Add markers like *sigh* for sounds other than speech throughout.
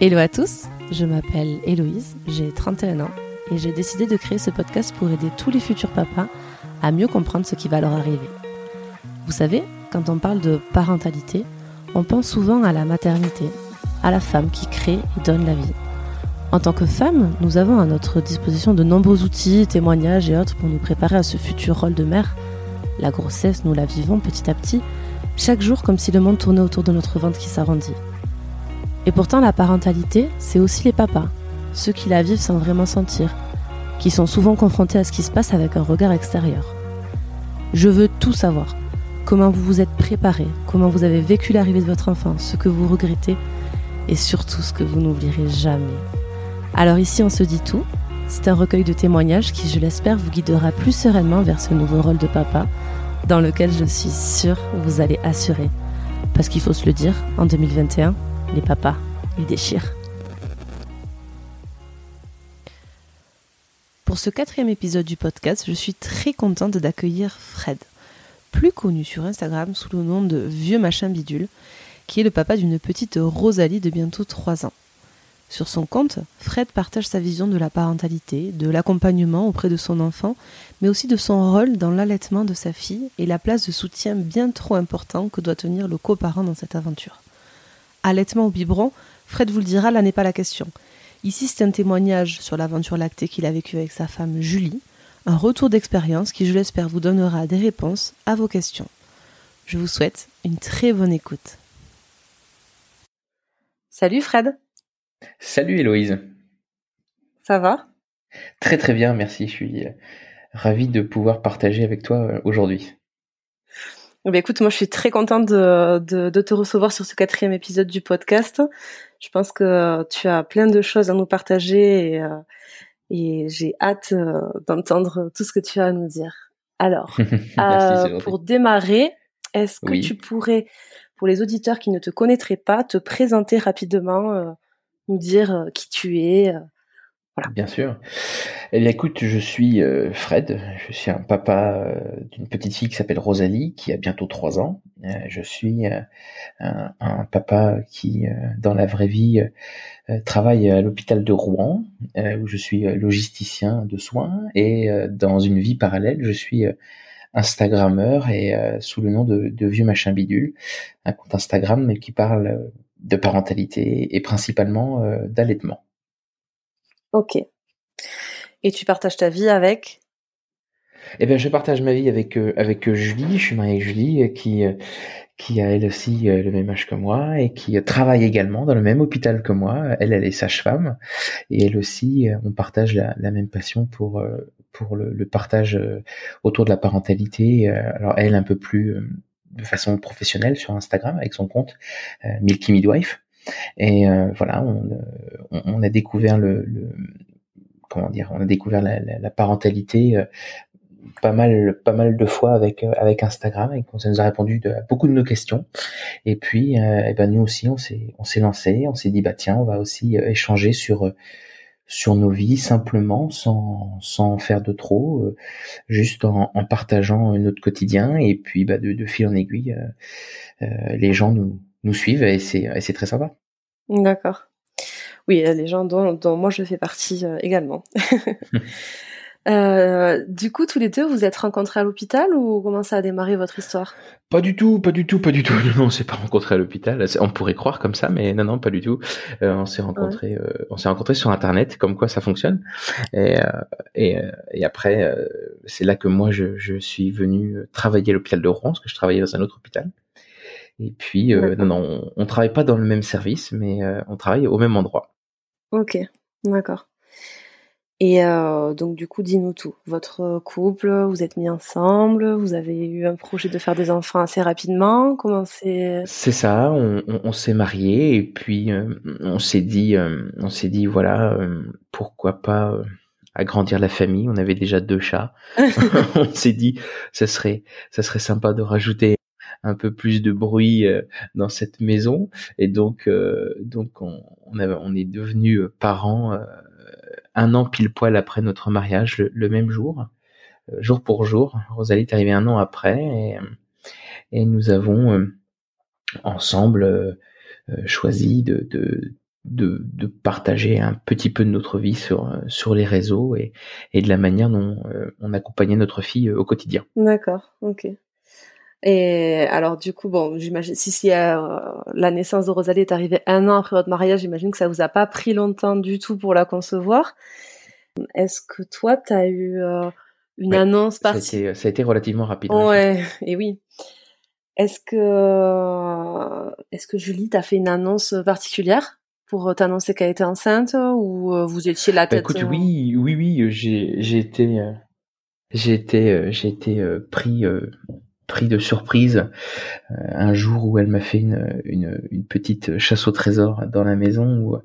Hello à tous, je m'appelle Héloïse, j'ai 31 ans et j'ai décidé de créer ce podcast pour aider tous les futurs papas à mieux comprendre ce qui va leur arriver. Vous savez, quand on parle de parentalité, on pense souvent à la maternité, à la femme qui crée et donne la vie. En tant que femme, nous avons à notre disposition de nombreux outils, témoignages et autres pour nous préparer à ce futur rôle de mère. La grossesse, nous la vivons petit à petit, chaque jour comme si le monde tournait autour de notre ventre qui s'arrondit. Et pourtant, la parentalité, c'est aussi les papas, ceux qui la vivent sans vraiment sentir, qui sont souvent confrontés à ce qui se passe avec un regard extérieur. Je veux tout savoir. Comment vous vous êtes préparé, comment vous avez vécu l'arrivée de votre enfant, ce que vous regrettez et surtout ce que vous n'oublierez jamais. Alors ici, on se dit tout. C'est un recueil de témoignages qui, je l'espère, vous guidera plus sereinement vers ce nouveau rôle de papa, dans lequel je suis sûre vous allez assurer. Parce qu'il faut se le dire, en 2021, les papas, ils déchirent. Pour ce quatrième épisode du podcast, je suis très contente d'accueillir Fred, plus connu sur Instagram sous le nom de Vieux Machin Bidule, qui est le papa d'une petite Rosalie de bientôt 3 ans. Sur son compte, Fred partage sa vision de la parentalité, de l'accompagnement auprès de son enfant, mais aussi de son rôle dans l'allaitement de sa fille et la place de soutien bien trop important que doit tenir le coparent dans cette aventure. Allaitement ou biberon, Fred vous le dira, là n'est pas la question. Ici, c'est un témoignage sur l'aventure lactée qu'il a vécue avec sa femme Julie, un retour d'expérience qui, je l'espère, vous donnera des réponses à vos questions. Je vous souhaite une très bonne écoute. Salut Fred. Salut Héloïse. Ça va? Très très bien, merci. Je suis euh, ravi de pouvoir partager avec toi euh, aujourd'hui. Ben, écoute, moi je suis très contente de, de, te recevoir sur ce quatrième épisode du podcast. Je pense que tu as plein de choses à nous partager et, euh, et j'ai hâte euh, d'entendre tout ce que tu as à nous dire. Alors, *laughs* euh, pour démarrer, est-ce que tu pourrais, pour les auditeurs qui ne te connaîtraient pas, te présenter rapidement, nous dire qui tu es, Bien sûr. Eh bien, écoute, je suis euh, Fred. Je suis un papa euh, d'une petite fille qui s'appelle Rosalie, qui a bientôt trois ans. Euh, je suis un, papa qui, dans la vraie vie, travaille à l'hôpital de Rouen, où je suis logisticien de soins, et dans une vie parallèle, je suis Instagrammeur et sous le nom de, de Vieux Machin Bidule, un compte Instagram qui parle de parentalité et principalement d'allaitement. Ok. Et tu partages ta vie avec? Eh bien, je partage ma vie avec euh, avec Julie. Je suis marié avec Julie, euh, qui euh, qui a elle aussi le même âge que moi et qui travaille également dans le même hôpital que moi. Elle, elle est sage-femme et elle aussi, on partage la, même passion pour pour le, partage autour de la parentalité. Alors elle un peu plus de façon professionnelle sur Instagram avec son compte Milky Midwife et euh, voilà, on, on, a découvert le, comment dire, on a découvert la, parentalité euh, pas mal pas mal de fois avec euh, avec Instagram et ça nous a répondu à beaucoup de nos questions. Et puis et ben nous aussi on s'est on s'est lancé on s'est dit bah tiens on va aussi échanger sur sur nos vies simplement sans sans faire de trop juste en, partageant notre quotidien. Et puis bah de fil en aiguille les gens nous nous suivent et c'est c'est très sympa. D'accord. Oui, les gens dont, dont, moi je fais partie euh, également. *laughs* euh, du coup, tous les deux, vous êtes rencontrés à l'hôpital ou comment ça a démarré votre histoire? Pas du tout, pas du tout, pas du tout. *laughs* Non, on s'est pas rencontrés à l'hôpital. On pourrait croire comme ça, mais non, non, pas du tout. Euh, on s'est rencontrés, euh, on s'est rencontrés sur Internet, comme quoi ça fonctionne. Et, euh, et, et, après, c'est là que moi je, je suis venu travailler à l'hôpital de Rouen, parce que je travaillais dans un autre hôpital. Et puis, euh, non, non, on, ne travaille pas dans le même service, mais euh, on travaille au même endroit. Ok, d'accord. Et euh, donc du coup, dis-nous tout. Votre couple, vous êtes mis ensemble, vous avez eu un projet de faire des enfants assez rapidement. Comment c'est C'est ça. On, on, s'est marié et puis on s'est dit, on s'est dit voilà, pourquoi pas agrandir la famille. On avait déjà deux chats. *laughs* *laughs* on s'est dit, ça serait, ça serait sympa de rajouter un peu plus de bruit euh, dans cette maison et donc euh, donc on, on, on est devenu euh, parents un an pile poil après notre mariage le, même jour jour pour jour Rosalie est arrivée un an après et, et nous avons ensemble choisi de, de de, de, partager un petit peu de notre vie sur, sur les réseaux et, et de la manière dont on accompagnait notre fille au quotidien. D'accord, ok. Et alors du coup, bon, j'imagine si, si euh, la naissance de Rosalie est arrivée un an après votre mariage, j'imagine que ça vous a pas pris longtemps du tout pour la concevoir. Est-ce que toi, tu as eu euh, une annonce particulière ça, a été relativement rapide. Ouais, et oui. Est-ce que est-ce que Julie t'a fait une annonce particulière pour t'annoncer qu'elle était enceinte ou euh, vous étiez la bah, tête Écoute, oui, oui, oui, j'ai j'ai été j'ai été j'ai été pris pris de surprise euh, un jour où elle m'a fait une, une, une, petite chasse au trésor dans la maison où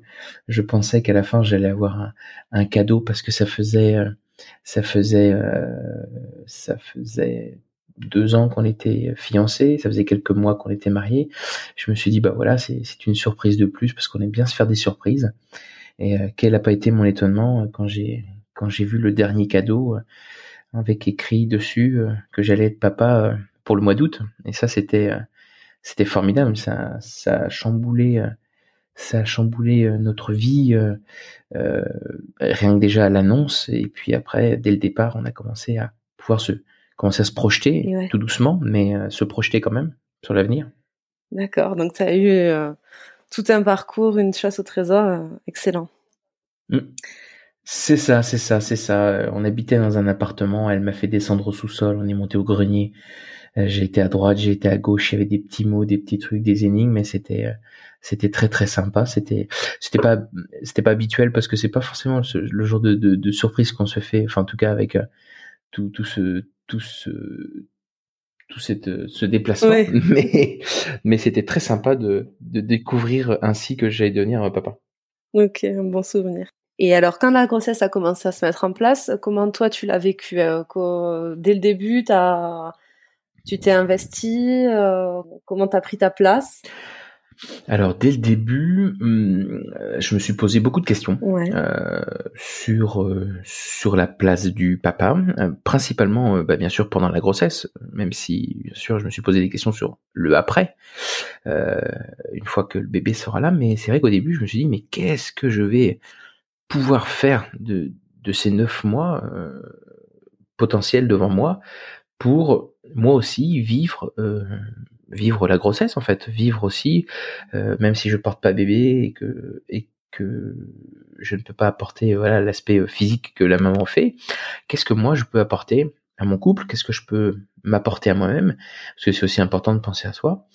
je pensais qu'à la fin j'allais avoir un, cadeau parce que ça faisait ça faisait euh, ça faisait deux ans qu'on était fiancés, ça faisait quelques mois qu'on était mariés. Je me suis dit bah voilà c'est une surprise de plus parce qu'on aime bien se faire des surprises et euh, quel a pas été mon étonnement quand j'ai quand j'ai vu le dernier cadeau avec écrit dessus que j'allais être papa pour le mois d'août. Et ça, c'était euh, c'était formidable. Ça, ça a chamboulé, euh, ça a chamboulé euh, notre vie, euh, rien que déjà à l'annonce. Et puis après, dès le départ, on a commencé à pouvoir se commencer à se projeter, tout doucement, mais se projeter quand même sur l'avenir. D'accord. Donc, tu as eu tout un parcours, une chasse au trésor excellent. Mmh. C'est ça, c'est ça, c'est ça. On habitait dans un appartement, elle m'a fait descendre au sous-sol, on est monté au grenier. Euh, j'ai été à droite, j'ai été à gauche, il y avait des petits mots, des petits trucs, des énigmes, mais c'était euh, c'était très très sympa. C'était c'était pas c'était pas habituel parce que c'est pas forcément le, genre de, de, de surprise qu'on se fait. Enfin, en tout cas avec euh, tout tout ce tout ce tout cette, ce déplacement, *laughs* mais mais c'était très sympa de de découvrir ainsi que j'allais devenir papa. Ok, un bon souvenir. Et alors, quand la grossesse a commencé à se mettre en place, comment toi tu l'as vécu Dès le début, t'as tu t'es investi euh, Comment t'as pris ta place? Alors dès le début, hum, je me suis posé beaucoup de questions euh, sur euh, sur la place du papa, principalement bah, bien sûr pendant la grossesse, même si bien sûr je me suis posé des questions sur le après, une fois que le bébé sera là. Mais c'est vrai qu'au début je me suis dit mais qu'est-ce que je vais pouvoir faire de de ces neuf mois potentiels devant moi pour moi aussi vivre euh, vivre la grossesse en fait, vivre aussi euh, même si je porte pas bébé et que et que je ne peux pas apporter voilà l'aspect physique que la maman fait, qu'est-ce que moi je peux apporter à mon couple, qu'est-ce que je peux m'apporter à moi-même? Parce que c'est aussi important de penser à soi.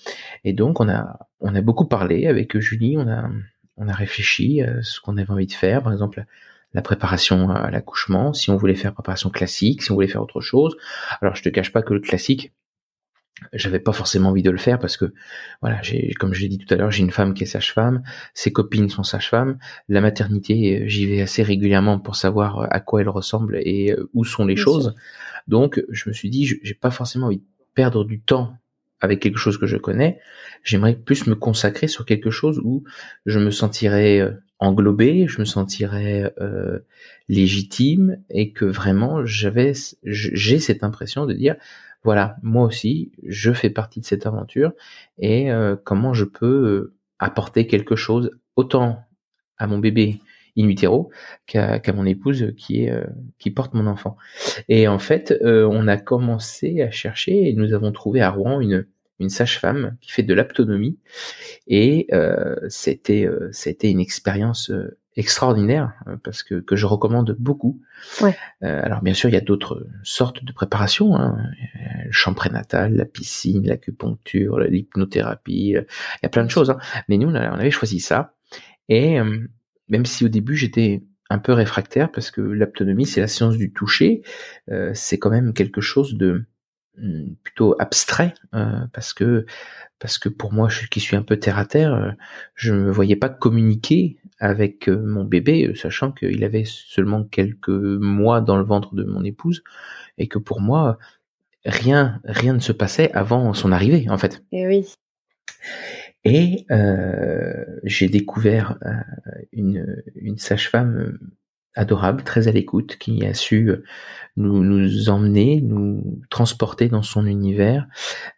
Et donc on a on a beaucoup parlé avec Julie, on a on a réfléchi à ce qu'on avait envie de faire, par exemple la préparation à l'accouchement, si on voulait faire préparation classique, si on voulait faire autre chose. Alors je te cache pas que le classique, j'avais pas forcément envie de le faire parce que voilà, j'ai comme je l'ai dit tout à l'heure, j'ai une femme qui est sage-femme, ses copines sont sage-femmes, la maternité, j'y vais assez régulièrement pour savoir à quoi elle ressemble et euh, où sont les choses. Donc je me suis dit j'ai pas forcément envie de perdre du temps avec quelque chose que je connais, j'aimerais plus me consacrer sur quelque chose où je me sentirais euh, englobé, je me sentirais euh, légitime et que vraiment j'avais j'ai cette impression de dire voilà moi aussi je fais partie de cette aventure et euh, comment je peux euh, apporter quelque chose autant à mon bébé in utero qu'à mon épouse qui est qui porte mon enfant. Et en fait on a commencé à chercher et nous avons trouvé à Rouen une une sage-femme qui fait de l'aptonomie et euh, c'était euh, c'était une expérience euh, extraordinaire euh, parce que que je recommande beaucoup. Ouais. Euh, alors bien sûr il y a d'autres sortes de préparations, hein. le champ prénatal, la piscine, l'acupuncture, l'hypnothérapie, il y a plein de choses. Hein. Mais nous on avait choisi ça et même si au début j'étais un peu réfractaire parce que l'aptonomie c'est la science du toucher, c'est quand même quelque chose de plutôt abstrait euh, parce que parce que pour moi je, qui suis un peu terre à terre euh, je ne voyais pas communiquer avec euh, mon bébé sachant qu'il avait seulement quelques mois dans le ventre de mon épouse et que pour moi rien rien ne se passait avant son arrivée en fait. Et oui. Et j'ai découvert une, une sage-femme adorable, très à l'écoute, qui a su nous, nous emmener, nous transporter dans son univers,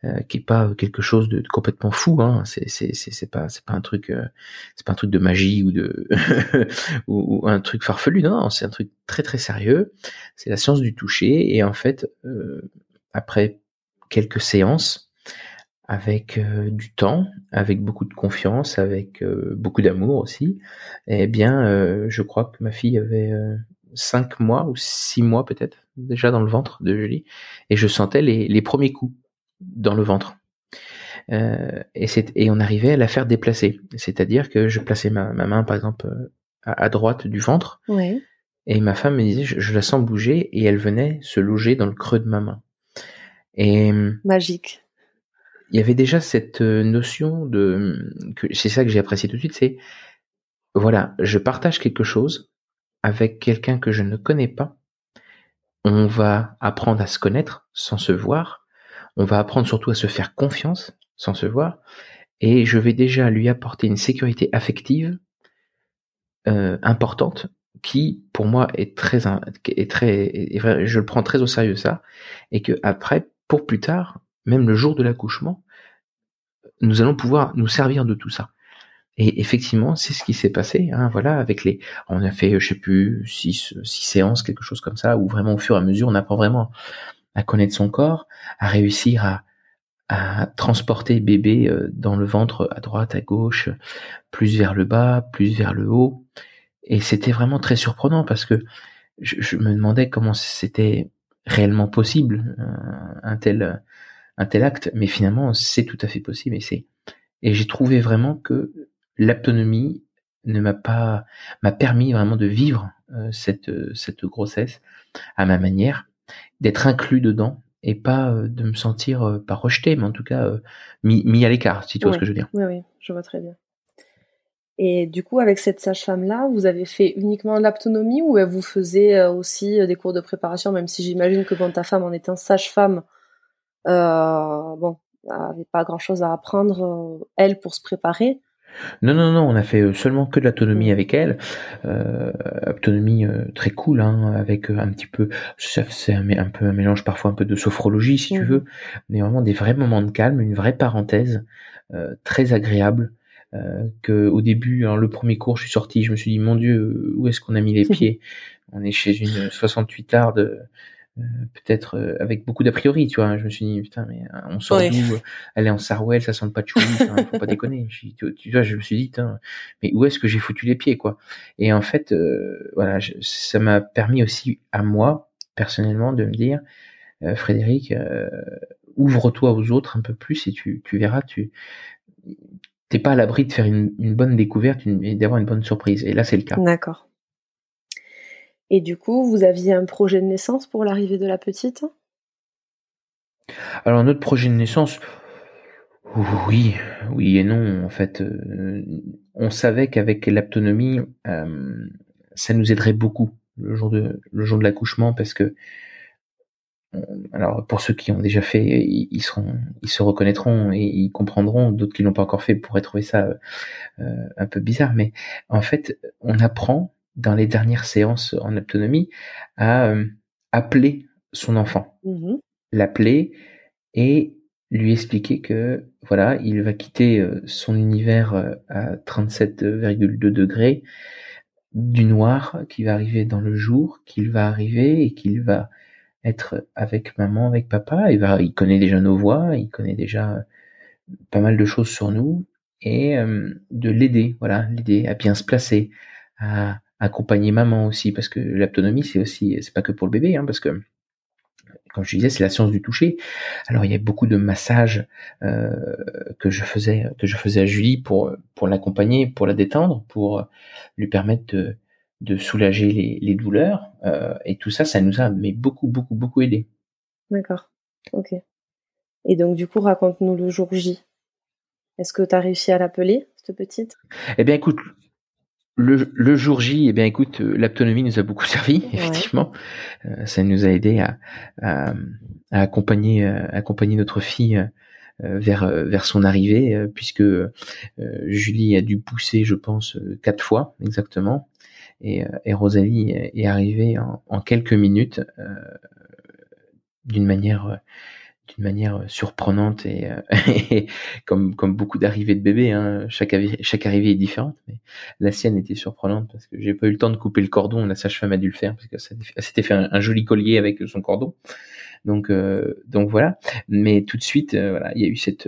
euh, qui est pas quelque chose de, complètement fou. Hein. C'est c'est c'est pas c'est pas un truc euh, c'est pas un truc de magie ou de *laughs* ou, un truc farfelu. Non, c'est un truc très très sérieux. C'est la science du toucher et en fait euh, après quelques séances avec du temps, avec beaucoup de confiance, avec beaucoup d'amour aussi, eh bien, je crois que ma fille avait cinq mois ou six mois peut-être déjà dans le ventre de Julie et je sentais les, les premiers coups dans le ventre. Euh, et, et on arrivait à la faire déplacer. C'est-à-dire que je plaçais ma, ma main, par exemple, euh, à, droite du ventre. Et ma femme me disait, je, la sens bouger, et elle venait se loger dans le creux de ma main. Et magique. Il y avait déjà cette euh, notion de, c'est ça que j'ai apprécié tout de suite, c'est voilà, je partage quelque chose avec quelqu'un que je ne connais pas, on va apprendre à se connaître sans se voir, on va apprendre surtout à se faire confiance sans se voir, et je vais déjà lui apporter une sécurité affective euh, importante qui, pour moi, est très, est très, je le prends très au sérieux ça, et que après, pour plus tard, même le jour de l'accouchement, nous allons pouvoir nous servir de tout ça. Et effectivement, c'est ce qui s'est passé. Hein, voilà, avec les, on a fait, je sais plus, six, six séances, quelque chose comme ça, où vraiment au fur et à mesure, on apprend vraiment à connaître son corps, à réussir à, à transporter bébé euh, dans le ventre à droite, à gauche, plus vers le bas, plus vers le haut. Et c'était vraiment très surprenant parce que je, me demandais comment c'était réellement possible euh, un tel un tel acte, mais finalement c'est tout à fait possible et c'est et j'ai trouvé vraiment que l'autonomie ne m'a pas m'a permis vraiment de vivre euh, cette cette grossesse à ma manière, d'être inclus dedans et pas euh, de me sentir euh, pas rejeté, mais en tout cas mis, mis à l'écart, si tu vois ce que je veux dire. Oui, oui, je vois très bien. Et du coup, avec cette sage-femme-là, vous avez fait uniquement l'autonomie ou vous faisiez aussi des cours de préparation, même si j'imagine que quand ta femme en étant sage-femme, euh, bon, n'avait pas grand-chose à apprendre, elle, pour se préparer. Non, non, non, on a fait euh, seulement que de l'autonomie avec elle. Euh, autonomie euh, très cool, hein, avec un petit peu, c'est un, un, peu un mélange parfois un peu de sophrologie si tu mmh. veux, mais vraiment des vrais moments de calme, une vraie parenthèse très agréable. que au début, hein, le premier cours, je suis sorti, je me suis dit mon Dieu, où est-ce qu'on a mis les *laughs* pieds? On est chez une 68 de euh, peut-être euh, avec beaucoup d'a priori, tu vois. Je me suis dit, putain, mais euh, on sort d'où? Elle est en Sarwell, ça sent le patchouli, *laughs* faut pas déconner. Je, tu, vois, je me suis dit, mais où est-ce que j'ai foutu les pieds, quoi? Et en fait, voilà, ça m'a permis aussi à moi, personnellement, de me dire, Frédéric, ouvre-toi aux autres un peu plus et tu, tu verras, tu t'es pas à l'abri de faire une, une bonne découverte et d'avoir une bonne surprise. Et là, c'est le cas. D'accord. Et du coup, vous aviez un projet de naissance pour l'arrivée de la petite? Alors notre projet de naissance, oui, oui et non. En fait, euh, on savait qu'avec l'autonomie, euh, ça nous aiderait beaucoup le jour de l'accouchement parce que alors pour ceux qui ont déjà fait, ils se reconnaîtront et ils comprendront. D'autres qui l'ont pas encore fait pourraient trouver ça euh, un peu bizarre, mais en fait, on apprend dans les dernières séances en autonomie à euh, appeler son enfant, mmh l'appeler et lui expliquer que voilà, il va quitter euh, son univers euh, à 37,2 degrés du noir, qui va arriver dans le jour, qu'il va arriver et qu'il va être avec maman, avec papa. Il va, il connaît déjà nos voix, il connaît déjà pas mal de choses sur nous et de l'aider, voilà, l'aider à bien se placer, à accompagner maman aussi, parce que l'autonomie, c'est aussi, c'est pas que pour le bébé, hein, parce que comme je disais, c'est la science du toucher. Alors il y a beaucoup de massages euh, que je faisais, que je faisais à Julie pour pour l'accompagner, pour la détendre, pour lui permettre de, de soulager les, les douleurs. Euh, et tout ça, ça nous a mais beaucoup beaucoup beaucoup aidé. D'accord. Ok. Et donc du coup, raconte-nous le jour J. Est-ce que tu as réussi à l'appeler, cette petite? Eh bien, écoute, le, jour J, eh bien, écoute, euh, l'autonomie nous a beaucoup *laughs* servi, effectivement. Euh, ça nous a aidé à, à, accompagner, euh, accompagner notre fille vers vers son arrivée, puisque Julie a dû pousser, je pense, quatre fois exactement. et, et Rosalie est, arrivée en, en, quelques minutes d'une manière d'une manière surprenante et, *laughs* et, comme comme beaucoup d'arrivées de bébés hein, chaque chaque arrivée est différente mais la sienne était surprenante parce que j'ai pas eu le temps de couper le cordon la sage-femme a dû le faire parce que ça s'était fait un, joli collier avec son cordon. Donc euh, donc voilà. Mais tout de suite voilà il y a eu cette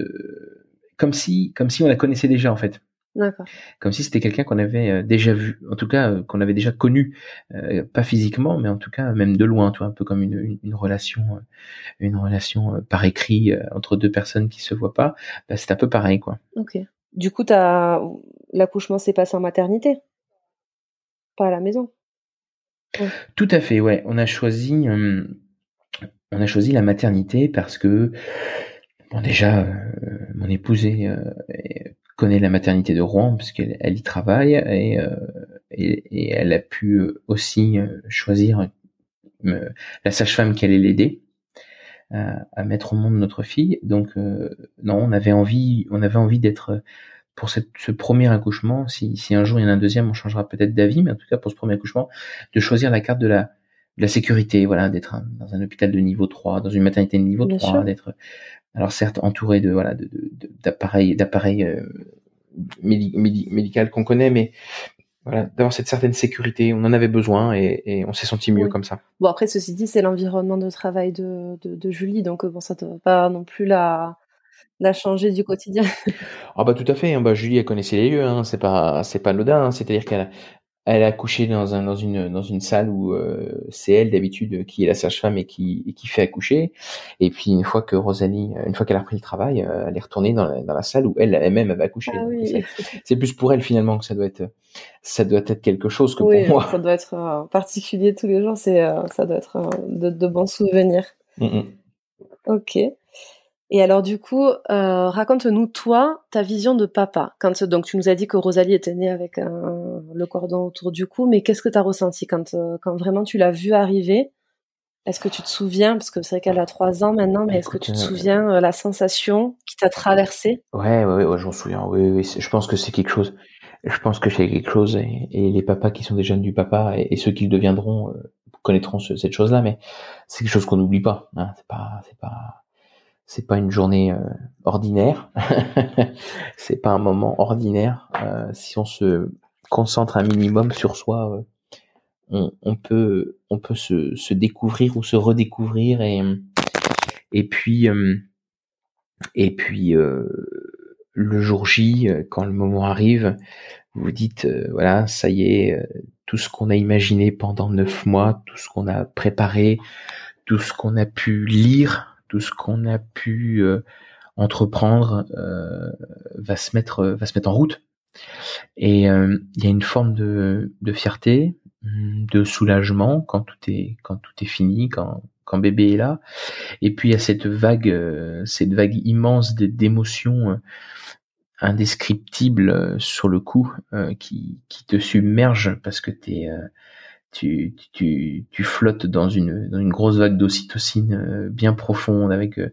comme si comme si on la connaissait déjà en fait. Comme si c'était quelqu'un qu'on avait euh, déjà vu, en tout cas euh, qu'on avait déjà connu, euh, pas physiquement, mais en tout cas même de loin, tu un peu comme une, une, relation, une relation par écrit entre deux personnes qui se voient pas. Bah, c'est un peu pareil, quoi. Ok. Du coup, t'as l'accouchement s'est passé en maternité, pas à la maison? Tout à fait, ouais. On a choisi, on a choisi la maternité parce que bon déjà, mon épouse est connaît la maternité de Rouen puisqu'elle elle y travaille et, euh, et, elle a pu aussi euh, choisir euh, la sage-femme qui allait l'aider à, mettre au monde notre fille. Donc non, on avait envie, on avait envie d'être pour cette, ce premier accouchement. Si, si un jour il y en a un deuxième, on changera peut-être d'avis, mais en tout cas pour ce premier accouchement, de choisir la carte de la de la sécurité, voilà, d'être dans un hôpital de niveau 3, dans une maternité de niveau 3, d'être alors certes entouré de voilà d'appareils d'appareils euh, médical qu'on connaît, mais voilà, d'avoir cette certaine sécurité, on en avait besoin et, on s'est senti mieux comme ça. Bon après ceci dit, c'est l'environnement de travail de, de, Julie, donc bon ça ne va pas non plus la la changer du quotidien. ah bah tout à fait, hein. bah Julie elle connaissait les lieux, hein. c'est pas c'est pas anodin, hein. c'est-à-dire qu'elle elle a accouché dans, un, dans, une, dans une salle où euh, c'est elle d'habitude qui est la sage-femme et qui, qui fait accoucher. Et puis une fois que Rosalie, une fois qu'elle a repris le travail, euh, elle est retournée dans la, dans la salle où elle elle-même avait accouché. Ah c'est plus pour elle finalement que ça doit être ça doit être quelque chose que pour moi. Ça doit être euh, particulier tous les jours. C'est ça doit être de, de, bons souvenirs. Mm, mm. Ok. Et alors du coup, euh, raconte-nous toi ta vision de papa. Quand donc tu nous as dit que Rosalie était née avec le cordon autour du cou, mais qu'est-ce que tu as ressenti quand euh, quand vraiment tu l'as vue arriver? Est-ce que tu te souviens? Parce que c'est vrai qu'elle a trois ans maintenant, mais est-ce que tu te euh, souviens euh, la sensation qui t'a traversé Ouais, ouais, ouais, je m'en souviens. Oui, oui, je pense que c'est quelque chose. Je pense que c'est quelque chose et, les papas qui sont des jeunes du papa et, ceux qui le deviendront connaîtront cette chose-là, mais c'est quelque chose qu'on n'oublie pas. Hein. C'est pas, c'est pas c'est pas une journée euh, ordinaire, *laughs* c'est pas un moment ordinaire. Euh, si on se concentre un minimum sur soi, euh, on, peut on peut se, se, découvrir ou se redécouvrir et et puis et puis le jour J, quand le moment arrive, vous dites voilà ça y est, tout ce qu'on a imaginé pendant neuf mois, tout ce qu'on a préparé, tout ce qu'on a pu lire tout ce qu'on a pu euh, entreprendre euh, va se mettre va se mettre en route. Et euh, il y a une forme de, fierté, de soulagement quand tout est quand tout est fini, quand quand bébé est là. Et puis il y a cette vague, cette vague immense d'émotions indescriptibles sur le coup qui, qui te submerge parce que t'es tu, tu, tu flottes dans une, dans une grosse vague d'ocytocine euh, bien profonde avec, euh,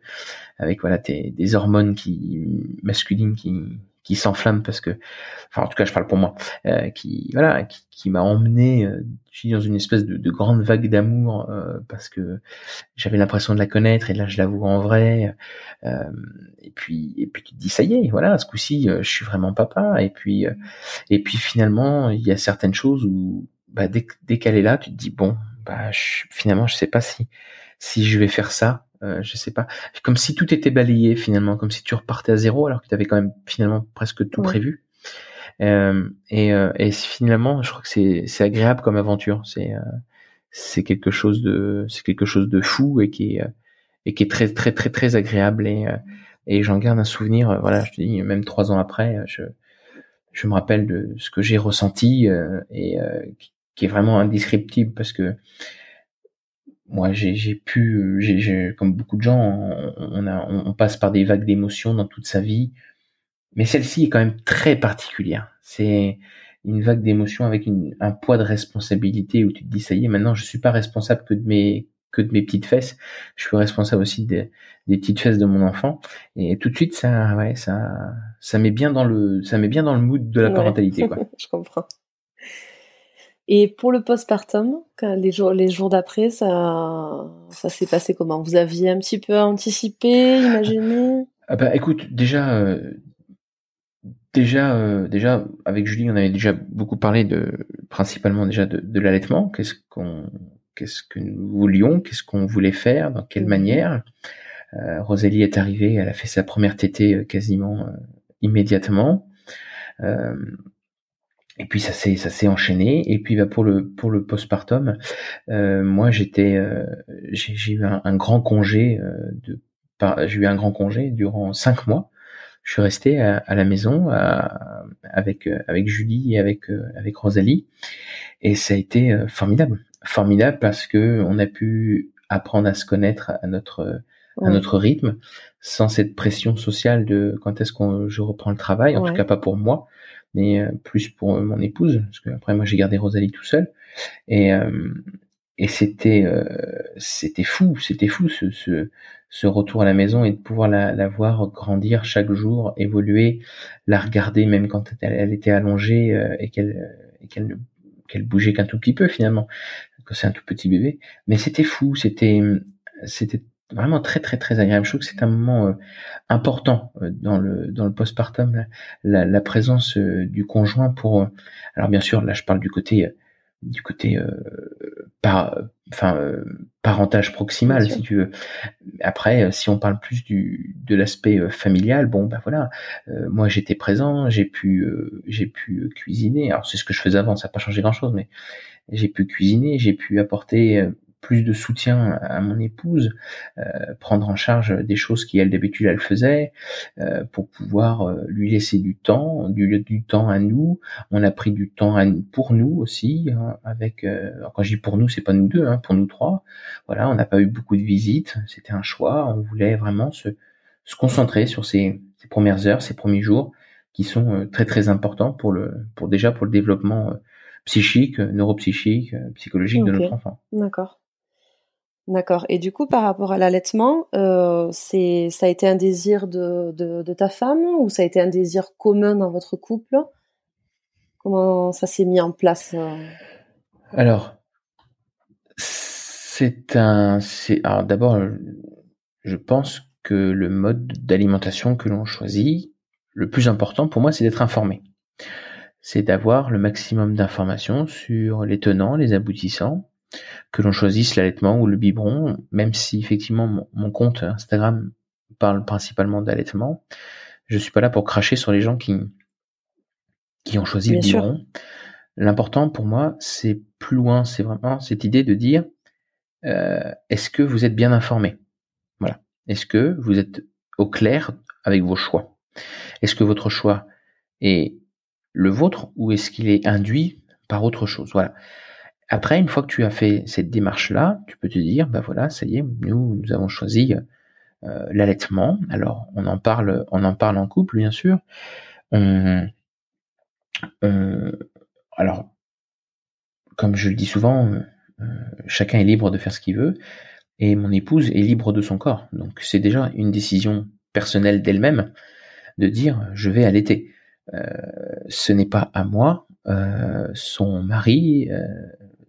avec voilà, tes, des hormones qui, masculines qui, qui s'enflamment parce que, enfin en tout cas je parle pour moi, euh, qui voilà, qui, qui m'a emmené, suis dans une espèce de, de grande vague d'amour parce que j'avais l'impression de la connaître et là je la vois en vrai. et puis et puis tu te dis ça y est, voilà, ce coup-ci je suis vraiment papa. Et puis et puis finalement il y a certaines choses où bah, dès, dès qu'elle est là, tu te dis bon, bah je, finalement je sais pas si si je vais faire ça, euh, je sais pas. Comme si tout était balayé finalement, comme si tu repartais à zéro alors que tu avais quand même finalement presque tout prévu. Euh, et, euh, et finalement, je crois que c'est c'est agréable comme aventure. C'est euh, c'est quelque chose de c'est quelque chose de fou et qui est et qui est très très très très agréable et et j'en garde un souvenir. Voilà, je te dis même trois ans après, je je me rappelle de ce que j'ai ressenti et qui est vraiment indescriptible parce que moi j'ai pu j'ai comme beaucoup de gens on, a, on passe par des vagues d'émotions dans toute sa vie. Mais celle-ci est quand même très particulière. C'est une vague d'émotions avec un poids de responsabilité où tu te dis ça y est maintenant je suis pas responsable que de mes que de mes petites fesses. Je suis responsable aussi des, des petites fesses de mon enfant. Et tout de suite ça ouais ça ça met bien dans le ça met bien dans le mood de la parentalité quoi. *laughs* Je comprends Et pour le postpartum, les jours, les jours d'après, ça, ça s'est passé comment? Vous aviez un petit peu anticipé, imaginé? Ah bah, écoute, déjà, euh, déjà, euh, déjà, avec Julie, on avait déjà beaucoup parlé de, principalement déjà de, de l'allaitement. Qu'est-ce qu'on, qu'est-ce que nous voulions, qu'est-ce qu'on voulait faire, dans quelle mmh manière? Euh, Rosalie est arrivée, elle a fait sa première tétée euh, quasiment immédiatement. Et puis ça s'est ça s'est enchaîné. Et puis bah, pour le pour le postpartum, moi j'étais j'ai eu un, grand congé de j'ai eu un grand congé durant cinq mois. Je suis resté à, la maison avec avec Julie et avec avec Rosalie. Et ça a été formidable. Formidable parce que on a pu apprendre à se connaître à notre à notre rythme, sans cette pression sociale de quand est-ce qu'on je reprends le travail, en tout cas pas pour moi, mais euh, plus pour mon épouse, parce que après moi j'ai gardé Rosalie tout seul, et euh, et c'était euh, c'était fou, c'était fou ce, ce, ce retour à la maison et de pouvoir la, la voir grandir chaque jour, évoluer, la regarder même quand elle, elle était allongée et qu'elle qu'elle qu'elle bougeait qu'un tout petit peu finalement, que c'est un tout petit bébé, mais c'était fou, c'était c'était vraiment très très très agréable. Je trouve que c'est un moment euh, important euh, dans le dans le postpartum, la, la présence euh, du conjoint pour. alors bien sûr, là je parle du côté du côté par enfin parentage proximal si tu veux. Après, si on parle plus du de l'aspect familial, bon ben voilà, moi j'étais présent, j'ai pu j'ai pu cuisiner. Alors c'est ce que je faisais avant, ça n'a pas changé grand chose, mais j'ai pu cuisiner, j'ai pu apporter plus de soutien à mon épouse, euh, prendre en charge des choses qui elle d'habitude elle faisait, euh, pour pouvoir euh, lui laisser du temps, du, du temps à nous. On a pris du temps à, pour nous aussi, hein, avec. quand je dis pour nous, c'est pas nous deux, hein, pour nous trois. Voilà, on n'a pas eu beaucoup de visites, c'était un choix. On voulait vraiment se, se concentrer sur ces, ces, premières heures, ces premiers jours, qui sont très très importants pour le, pour déjà pour le développement psychique, neuropsychique, psychologique de notre enfant. D'accord. D'accord. Et du coup, par rapport à l'allaitement, euh, c'est ça a été un désir de, ta femme ou ça a été un désir commun dans votre couple? Comment ça s'est mis en place euh? Alors, c'est un. C'est alors d'abord, je pense que le mode d'alimentation que l'on choisit, le plus important pour moi, c'est d'être informé. C'est d'avoir le maximum d'informations sur les tenants, les aboutissants, que l'on choisisse l'allaitement ou le biberon, même si effectivement mon, compte Instagram parle principalement d'allaitement, je suis pas là pour cracher sur les gens qui qui ont choisi le biberon. L'important pour moi, c'est plus loin, c'est vraiment cette idée de dire euh, est-ce que vous êtes bien informé? Voilà. Est-ce que vous êtes au clair avec vos choix? Est-ce que votre choix est le vôtre ou est-ce qu'il est induit par autre chose? Voilà. Après, une fois que tu as fait cette démarche-là, tu peux te dire, bah voilà, ça y est, nous, nous avons choisi euh, l'allaitement. Alors, on en parle, on en parle en couple, bien sûr. alors, comme je le dis souvent, euh, chacun est libre de faire ce qu'il veut, et mon épouse est libre de son corps. Donc, c'est déjà une décision personnelle d'elle-même de dire, je vais allaiter. Euh, ce n'est pas à moi, son mari,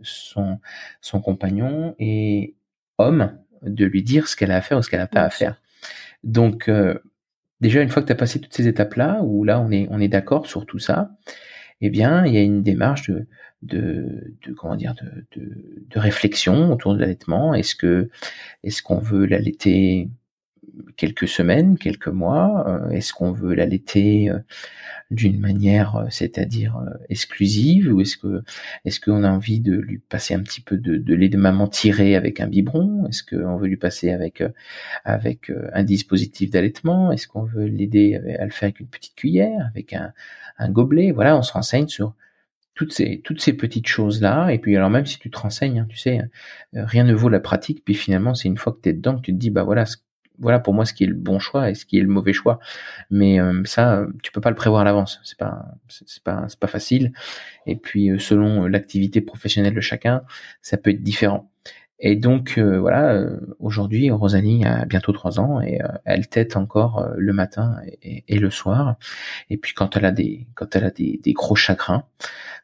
son, son compagnon et homme de lui dire ce qu'elle a à faire ou ce qu'elle n'a pas à faire. Donc euh, déjà une fois que tu as passé toutes ces étapes là où là on est on est d'accord sur tout ça, eh bien il y a une démarche de de, de comment dire de, de, de réflexion autour de l'allaitement. Est-ce que est-ce qu'on veut l'allaiter quelques semaines, quelques mois? Euh, Est-ce qu'on veut l'allaiter euh, d'une manière, euh, c'est-à-dire exclusive, ou est-ce que est-ce qu'on a envie de lui passer un petit peu de, lait de maman tiré avec un biberon? Est-ce qu'on veut lui passer avec avec un dispositif d'allaitement? Est-ce qu'on veut l'aider à le faire avec une petite cuillère, avec un, gobelet? Voilà, on se renseigne sur toutes ces toutes ces petites choses là et puis alors même si tu te renseignes hein, tu sais rien ne vaut la pratique. Puis finalement c'est une fois que tu es dedans que tu te dis bah voilà voilà pour moi ce qui est le bon choix et ce qui est le mauvais choix. Mais euh, ça, tu peux pas le prévoir à l'avance. C'est pas, c'est pas, c'est pas facile. Et puis euh, selon l'activité professionnelle de chacun, ça peut être différent. Et donc voilà, aujourd'hui Rosalie a bientôt trois ans et elle tète encore le matin et, le soir. Et puis quand elle a des quand elle a des, des gros chagrins,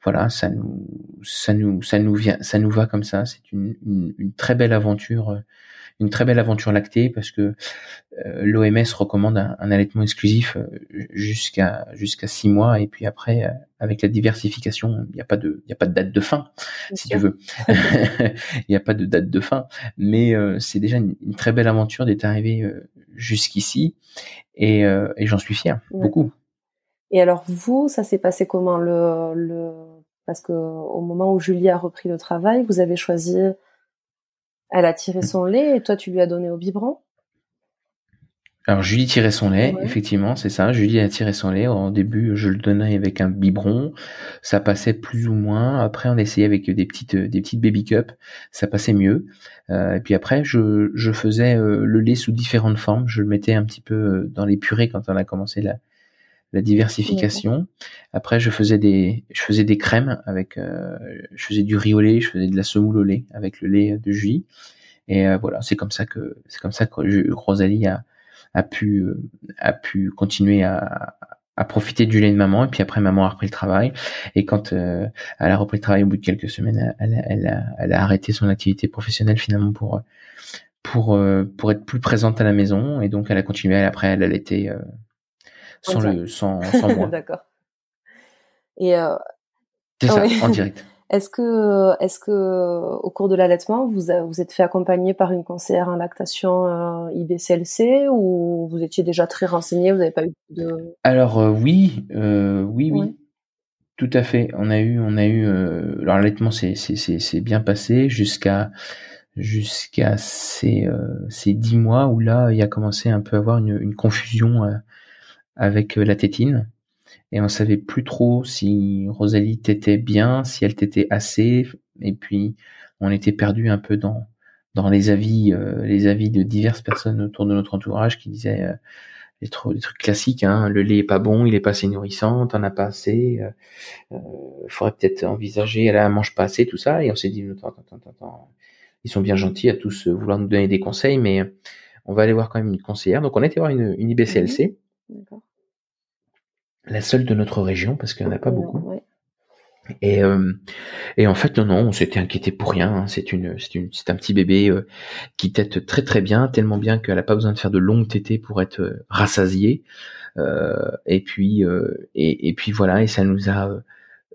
voilà, ça nous ça nous ça nous vient ça nous va comme ça. C'est une, une très belle aventure une très belle aventure lactée parce que euh, l'OMS recommande un, allaitement exclusif euh, jusqu'à jusqu'à six mois et puis après euh, avec la diversification il n'y a pas de il y a pas de date de fin si tu veux. *laughs* *laughs* Il n'y a pas de date de fin mais c'est déjà une, très belle aventure d'être arrivé jusqu'ici et, et j'en suis fier beaucoup. Et alors vous ça s'est passé comment le, le parce que au moment où Julie a repris le travail vous avez choisi elle a tiré son lait et toi, tu lui as donné au biberon? Alors Julie tirait son lait, effectivement, c'est ça. Julie a tiré son lait. Au début, je le donnais avec un biberon, ça passait plus ou moins. Après, on essayait avec des petites des petites baby cups, ça passait mieux. Euh, et puis après, je, je faisais euh, le lait sous différentes formes. Je le mettais un petit peu euh, dans les purées quand on a commencé la, la diversification. Après, je faisais des, je faisais des crèmes avec, euh, je faisais du riz au lait, je faisais de la semoule au lait avec le lait de Julie. Et euh, voilà, c'est comme ça que, c'est comme ça que Rosalie a, a pu, euh, a pu continuer à, à profiter du lait de maman. Et puis après, maman a repris le travail. Et quand elle a repris le travail au bout de quelques semaines, elle, elle, a, elle a arrêté son activité professionnelle finalement pour, pour, pour être plus présente à la maison. Et donc, elle a continué. Après, elle allaitait sans, le, sans, *laughs* sans moi. D'accord. Et euh, c'est ça, en direct. *laughs* Est-ce que, est-ce que, au cours de l'allaitement, vous vous êtes fait accompagner par une conseillère en lactation euh, IBCLC ou vous étiez déjà très renseigné, vous n'avez pas eu de Alors euh, oui, euh, oui, oui, tout à fait. On a eu, on a eu. L'allaitement, c'est, c'est, c'est, bien passé jusqu'à jusqu'à ces ces dix mois où là, il a commencé un peu à avoir une, une confusion avec euh, la tétine. Et on savait plus trop si Rosalie t'était bien, si elle t'était assez, et puis on était perdu un peu dans dans les avis euh, les avis de diverses personnes autour de notre entourage qui disaient euh, les, trucs, classiques, hein, le lait est pas bon, il est pas assez nourrissant, t'en as pas assez, euh, faudrait peut-être envisager, elle mange pas assez, tout ça, et on s'est dit attends, attends, attends, ils sont bien gentils à tous vouloir nous donner des conseils, mais on va aller voir quand même une conseillère. Donc on été voir une, une IBCLC. D'accord la seule de notre région parce qu'il n'y en a pas beaucoup. Et, euh, et en fait non non, on s'était inquiété pour rien. Hein. C'est une c'est une c'est un petit bébé euh, qui tète très très bien, tellement bien qu'elle n'a pas besoin de faire de longues tétées pour être euh, rassasiée. et puis et, et, puis voilà et ça nous a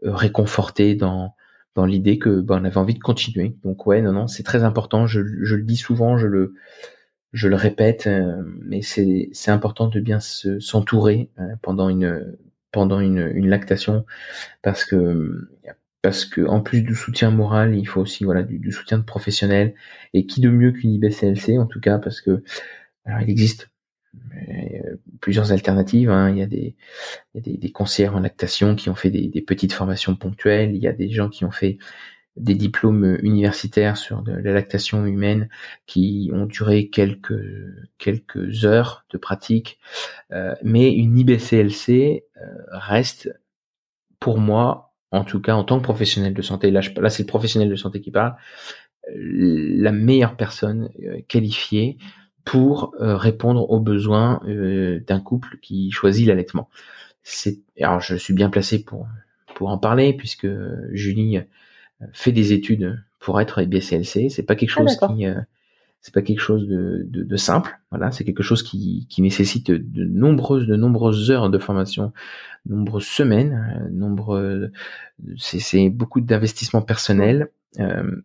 réconforté dans dans l'idée que ben, on avait envie de continuer. Donc ouais non non c'est très important. Je, je le dis souvent, je le je le répète, euh, mais c'est c'est important de bien s'entourer euh, pendant une pendant une, une lactation parce que parce que en plus du soutien moral, il faut aussi voilà du, du soutien de professionnels et qui de mieux qu'une IBCLC en tout cas parce que alors il existe euh, plusieurs alternatives. Hein. Il y a des, il y a des, des en lactation qui ont fait des, des, petites formations ponctuelles. Il y a des gens qui ont fait des diplômes universitaires sur de la lactation humaine qui ont duré quelques quelques heures de pratique, euh, mais une IBCLC euh, reste pour moi, en tout cas en tant que professionnel de santé, là, là c'est le professionnel de santé qui parle, la meilleure personne euh, qualifiée pour répondre aux besoins d'un couple qui choisit l'allaitement. Alors je suis bien placé pour pour en parler puisque Julie fait des études pour être BCLC. C'est pas quelque ah, chose qui, euh, c'est pas quelque chose de, de, de simple. Voilà, c'est quelque chose qui, qui nécessite de nombreuses, de nombreuses heures de formation, nombreuses semaines, euh, nombreux, c'est beaucoup d'investissement personnel. Euh,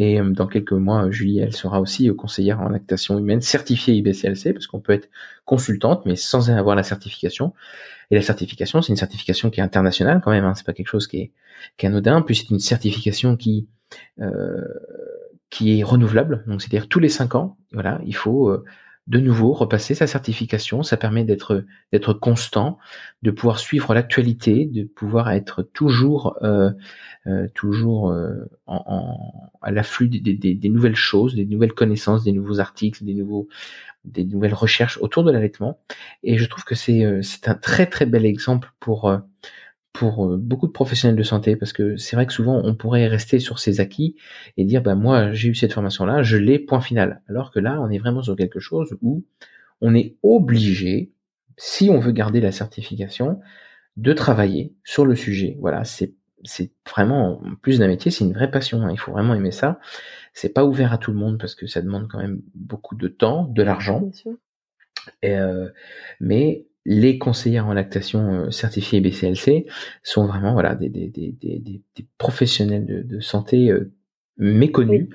et dans quelques mois, Julie, elle sera aussi conseillère en lactation humaine certifiée IBCLC, parce qu'on peut être consultante, mais sans avoir la certification. Et la certification, c'est une certification qui est internationale quand même. Hein. C'est pas quelque chose qui est, qui est anodin. Puis c'est une certification qui euh, qui est renouvelable. Donc c'est-à-dire tous les cinq ans, voilà, il faut euh, de nouveau repasser sa certification. Ça permet d'être d'être constant, de pouvoir suivre l'actualité, de pouvoir être toujours euh, euh toujours euh, en, en, à l'afflux des, des, des, nouvelles choses, des nouvelles connaissances, des nouveaux articles, des nouveaux des nouvelles recherches autour de l'allaitement. Et je trouve que c'est euh, c'est un très très bel exemple pour pour euh, beaucoup de professionnels de santé parce que c'est vrai que souvent on pourrait rester sur ses acquis et dire bah moi j'ai eu cette formation là, je l'ai point final. Alors que là on est vraiment sur quelque chose où on est obligé si on veut garder la certification de travailler sur le sujet. Voilà, c'est c'est vraiment plus d'un métier, c'est une vraie passion. Hein. Il faut vraiment aimer ça. C'est pas ouvert à tout le monde parce que ça demande quand même beaucoup de temps, de l'argent. Euh, mais les conseillères en lactation euh, certifiées BCLC sont vraiment voilà des, des, des, des professionnels de, de santé euh, méconnus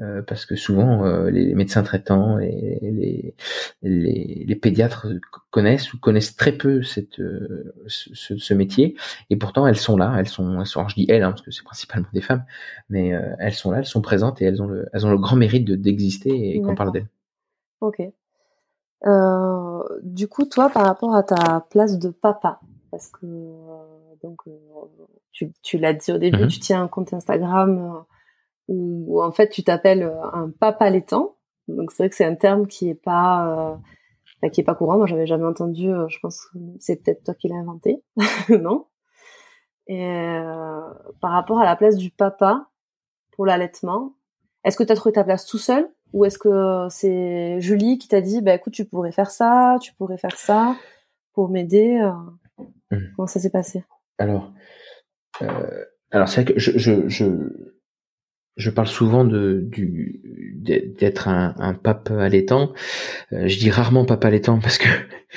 euh, parce que souvent euh, les médecins traitants et les, les, les, pédiatres connaissent ou connaissent très peu cette, euh, ce, ce, métier. Et pourtant elles sont là elles sont elles sont je dis elles hein, parce que c'est principalement des femmes mais elles sont là elles sont présentes et elles ont le elles ont le grand mérite de d'exister et qu'on parle d'elles. Ok du coup toi par rapport à ta place de papa parce que donc tu, tu l'as dit au début, mm-hmm. tu tiens un compte Instagram où, en fait tu t'appelles euh, un papa laitant. Donc c'est vrai que c'est un terme qui est pas euh, qui est pas courant. Moi j'avais jamais entendu. Euh, je pense que c'est peut-être toi qui l'as inventé, *laughs* non? Et euh, par rapport à la place du papa pour l'allaitement, est-ce que tu as trouvé ta place tout seul? Ou est-ce que c'est Julie qui t'a dit bah écoute tu pourrais faire ça, tu pourrais faire ça pour m'aider mmh. Comment ça s'est passé? Alors euh, alors c'est vrai que je, je, je je parle souvent de du d'être un, un, pape allaitant. Euh, je dis rarement pape allaitant parce que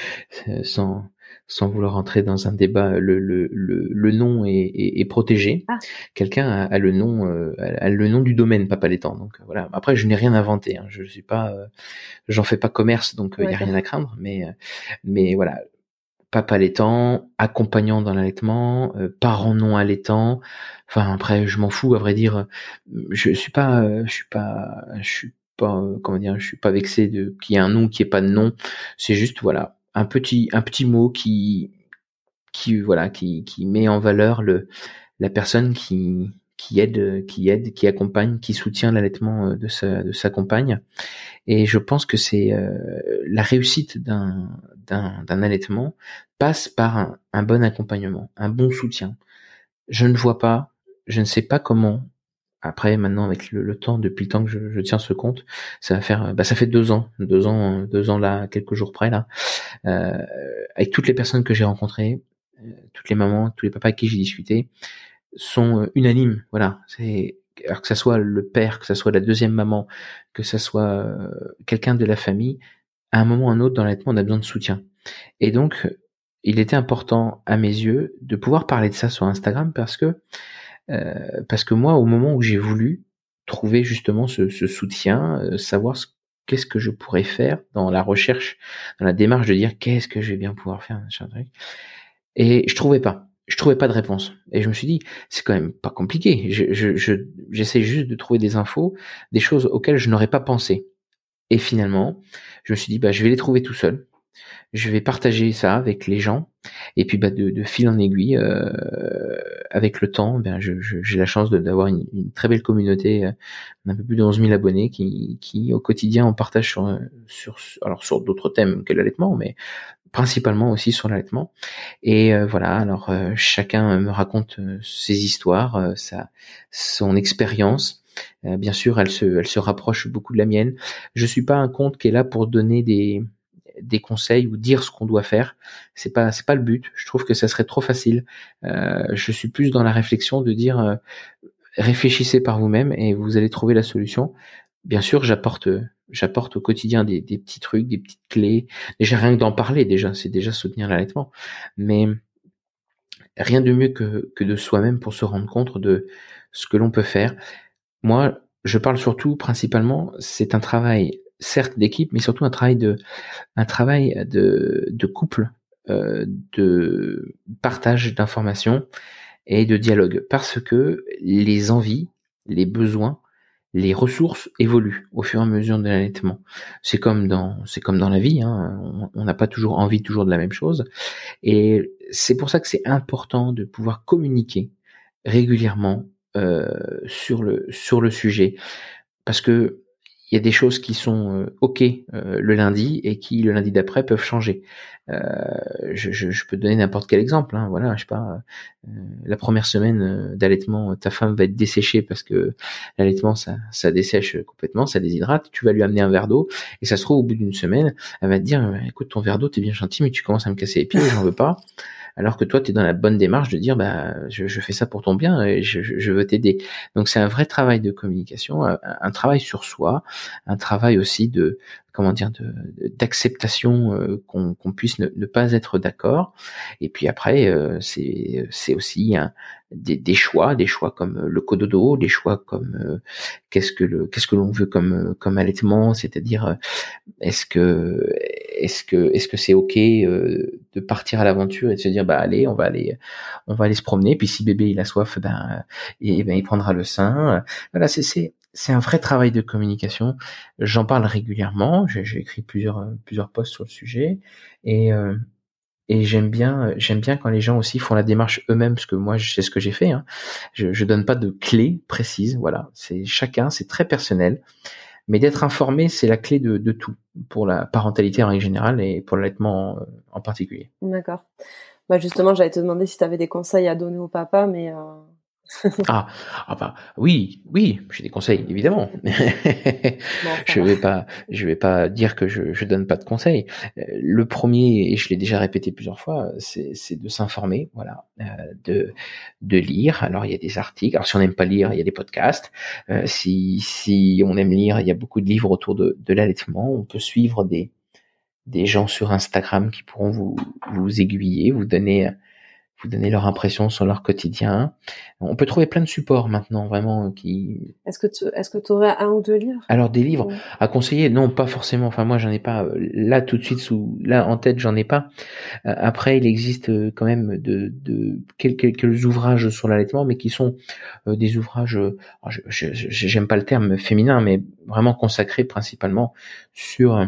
*laughs* sans sans vouloir entrer dans un débat, le, le, le, le nom est, est, protégé. Ah. Quelqu'un a, le nom euh, a le nom du domaine pape allaitant. Donc voilà. Après, je n'ai rien inventé. Hein. Je suis pas, euh, j'en fais pas commerce, donc il n'y a rien à craindre. Mais mais voilà, papa allaitant, accompagnant dans l'allaitement, euh, parent non allaitant. Enfin après, je m'en fous à vrai dire. Je suis pas, je suis pas, je suis pas, comment dire, je suis pas vexé de qu'il y ait un nom qui ait pas de nom. C'est juste voilà un petit un petit mot qui qui voilà qui qui met en valeur le la personne qui qui aide, qui aide, qui accompagne, qui soutient l'allaitement euh, de sa, de sa compagne. Et je pense que c'est euh, la réussite d'un, d'un, d'un allaitement passe par un, un, bon accompagnement, un bon soutien. Je ne vois pas, je ne sais pas comment. Après, maintenant, avec le, temps, depuis le temps que je, je, tiens ce compte, ça va faire, bah, ça fait deux ans, deux ans, deux ans là, quelques jours près là, avec toutes les personnes que j'ai rencontrées, euh, toutes les mamans, tous les papas avec qui j'ai discuté, sont euh, unanimes. Voilà, c'est alors que ça soit le père, que ça soit la deuxième maman, que ça soit euh, quelqu'un de la famille, à un moment ou à un autre dans l'allaitement, on a besoin de soutien. Et donc, il était important à mes yeux de pouvoir parler de ça sur Instagram parce que euh, parce que moi, au moment où j'ai voulu trouver justement ce, ce soutien, euh, savoir qu'est-ce que je pourrais faire dans la recherche, dans la démarche de dire qu'est-ce que je vais bien pouvoir faire, et je trouvais pas je trouvais pas de réponse. Et je me suis dit, c'est quand même pas compliqué. Je, je, j'essaie juste de trouver des infos, des choses auxquelles je n'aurais pas pensé. Et finalement, je me suis dit, bah, je vais les trouver tout seul. Je vais partager ça avec les gens. Et puis, bah, de, de fil en aiguille, euh, avec le temps, ben, j'ai la chance d'avoir une, une, très belle communauté, euh, un peu plus de 11 000 abonnés, qui, qui au quotidien, on partage sur, sur, alors sur d'autres thèmes que l'allaitement, mais principalement aussi sur l'allaitement. Et euh, voilà, alors euh, chacun me raconte euh, ses histoires, sa, son expérience. bien sûr, elle se, elle se rapproche beaucoup de la mienne. Je suis pas un compte qui est là pour donner des, des conseils ou dire ce qu'on doit faire. C'est pas, c'est pas le but. Je trouve que ça serait trop facile. je suis plus dans la réflexion de dire réfléchissez par vous-même et vous allez trouver la solution. Bien sûr, j'apporte j'apporte au quotidien des, des, petits trucs, des petites clés. Déjà rien que d'en parler, déjà, c'est déjà soutenir l'allaitement. Mais rien de mieux que, que de soi-même pour se rendre compte de ce que l'on peut faire. Moi, je parle surtout, principalement, c'est un travail, certes d'équipe, mais surtout un travail de, un travail de, de couple, euh, de partage d'informations et de dialogue, parce que les envies, les besoins les ressources évoluent au fur et à mesure de l'allaitement. C'est comme dans c'est comme dans la vie, hein. on n'a pas toujours envie toujours de la même chose, et c'est pour ça que c'est important de pouvoir communiquer régulièrement euh, sur le sur le sujet, parce que il y a des choses qui sont euh, ok euh, le lundi et qui le lundi d'après peuvent changer. Euh, je, peux donner n'importe quel exemple. Hein, voilà, je sais pas. la première semaine d'allaitement, ta femme va être desséchée parce que l'allaitement ça, ça dessèche complètement, ça déshydrate. Tu vas lui amener un verre d'eau et ça se trouve au bout d'une semaine, elle va te dire écoute ton verre d'eau t'es bien gentil mais tu commences à me casser les pieds, j'en veux pas alors que toi, tu es dans la bonne démarche de dire, bah, je, je fais ça pour ton bien et je, je veux t'aider. Donc c'est un vrai travail de communication, un, travail sur soi, un travail aussi de, comment dire, d'acceptation euh, qu'on puisse ne, ne, pas être d'accord. Et puis après, euh, c'est aussi un, des, des, choix, des choix comme le cododo, des choix comme euh, qu'est-ce que le qu'est-ce que l'on veut comme comme allaitement, c'est-à-dire est-ce que est-ce que est-ce que c'est ok de partir à l'aventure et de se dire bah allez on va aller on va aller se promener puis si bébé il a soif ben et, ben il prendra le sein. Voilà c'est c'est c'est un vrai travail de communication. J'en parle régulièrement j'ai écrit plusieurs plusieurs posts sur le sujet et et j'aime bien quand les gens aussi font la démarche eux-mêmes parce que moi c'est ce que j'ai fait hein. je je donne pas de clés précises voilà c'est chacun c'est très personnel mais d'être informé, c'est la clé de, tout, pour la parentalité en règle générale et pour l'allaitement en, en particulier. D'accord. Bah justement, j'allais te demander si tu avais des conseils à donner au papa, mais euh, *laughs* ah, ah bah oui, oui, j'ai des conseils évidemment. je vais pas, je vais pas dire que je, je donne pas de conseils. Euh, le premier, et je l'ai déjà répété plusieurs fois, c'est de s'informer, voilà, euh, de de lire. Alors il y a des articles. Alors si on n'aime pas lire, il y a des podcasts. Euh, si si on aime lire, il y a beaucoup de livres autour de, de l'allaitement. On peut suivre des des gens sur Instagram qui pourront vous vous aiguiller, vous donner vous donner leur impression sur leur quotidien. On peut trouver plein de supports maintenant, vraiment, qui. Est-ce que tu, est-ce que tu aurais un ou deux livres? Alors des livres à conseiller, non, pas forcément. Enfin moi, j'en ai pas euh, là tout de suite sous, là en tête, j'en ai pas. Euh, après, il existe euh, quand même de, de quelques, quelques ouvrages sur l'allaitement, mais qui sont des ouvrages, j'aime pas le terme féminin, mais vraiment consacrés principalement sur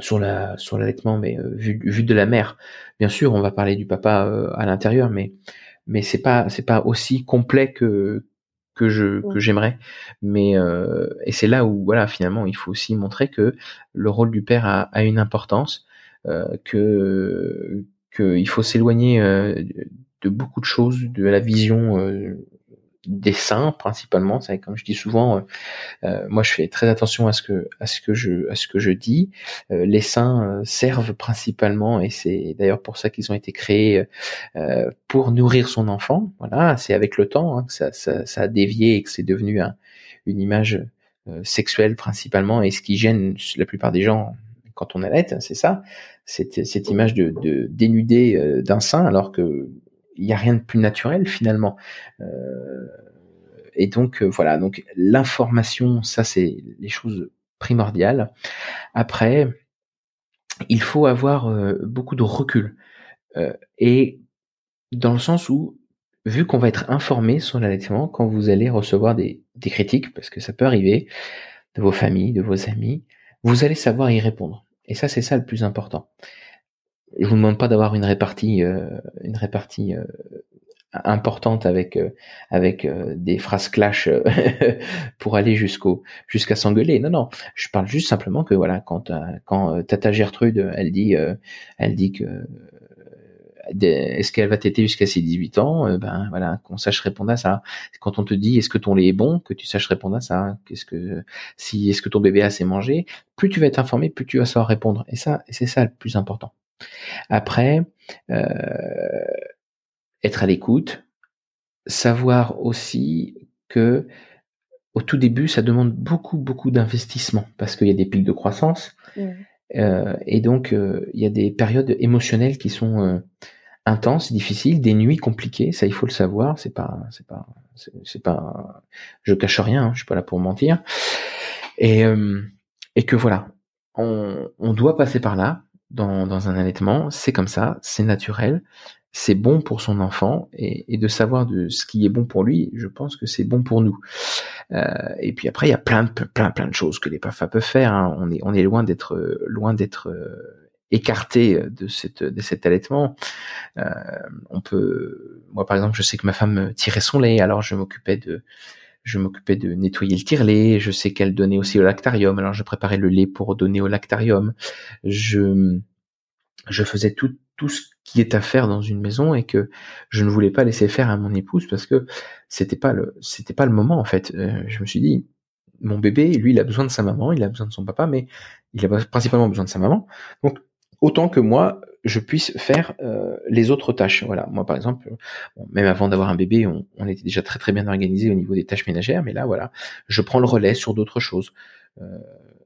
sur la sur l'allaitement, mais euh, vu, vu de la mère. Bien sûr, on va parler du papa euh, à l'intérieur, mais mais c'est pas c'est pas aussi complet que que je que j'aimerais. Mais euh, et c'est là où voilà finalement il faut aussi montrer que le rôle du père a, a une importance, que que il faut s'éloigner de beaucoup de choses, de la vision des seins principalement. C'est comme je dis souvent, euh, euh, moi je fais très attention à ce que à ce que je à ce que je dis. Euh, les seins servent principalement et c'est d'ailleurs pour ça qu'ils ont été créés pour nourrir son enfant. Voilà, c'est avec le temps hein, que ça, ça, ça, a dévié et que c'est devenu un, une image sexuelle principalement et ce qui gêne la plupart des gens quand on allait, c'est ça, cette, cette image de, de dénudé d'un sein alors que il n'y a rien de plus naturel finalement. Euh, et donc euh, voilà, donc l'information, ça c'est les choses primordiales. Après, il faut avoir euh, beaucoup de recul et dans le sens où vu qu'on va être informé sur l'allaitement quand vous allez recevoir des, des critiques, parce que ça peut arriver, de vos familles, de vos amis, vous allez savoir y répondre. Et ça, c'est ça le plus important je vous demande pas d'avoir une répartie, euh, une répartie euh, importante avec euh, avec des phrases clash *laughs* pour aller jusqu'au jusqu'à s'engueuler. Non, non, je parle juste simplement que voilà, quand quand Tata Gertrude, elle dit, elle dit que est-ce qu'elle va t'aider jusqu'à ses 18 ans Ben voilà, qu'on sache répondre à ça. Quand on te dit est-ce que ton lait est bon, que tu saches répondre à ça. Qu'est-ce que si est-ce que ton bébé a assez mangé Plus tu vas être informé, plus tu vas savoir répondre. Et ça, c'est ça le plus important. Après, euh, être à l'écoute, savoir aussi que au tout début, ça demande beaucoup, beaucoup d'investissement parce qu'il y a des pics de croissance. Euh, et donc, euh, il y a des périodes émotionnelles qui sont intenses, difficiles, des nuits compliquées. Ça, il faut le savoir. C'est pas, c'est pas, c'est pas. Je cache rien. Hein, je suis pas là pour mentir. Et et que voilà, on, on doit passer par là dans, dans un allaitement, c'est comme ça, c'est naturel, c'est bon pour son enfant et, et, de savoir de ce qui est bon pour lui, je pense que c'est bon pour nous. Euh, et puis après, il y a plein de plein plein de choses que les PAFA peuvent faire. Hein. On est on est loin d'être loin d'être euh, écarté de cette de cet allaitement. Euh, on peut, moi par exemple, je sais que ma femme tirait son lait, alors je m'occupais de je m'occupais de nettoyer le tire-lait. Je sais qu'elle donnait aussi au lactarium. Alors je préparais le lait pour donner au lactarium. Je faisais tout ce qui est à faire dans une maison et que je ne voulais pas laisser faire à mon épouse parce que c'était pas le c'était pas le moment en fait. Euh, je me suis dit mon bébé, lui, il a besoin de sa maman, il a besoin de son papa, mais il a principalement besoin de sa maman. Autant que moi, je puisse faire euh, les autres tâches. Voilà, moi par exemple, même avant d'avoir un bébé, on, on, était déjà très très bien organisé au niveau des tâches ménagères, mais là voilà, je prends le relais sur d'autres choses. Euh,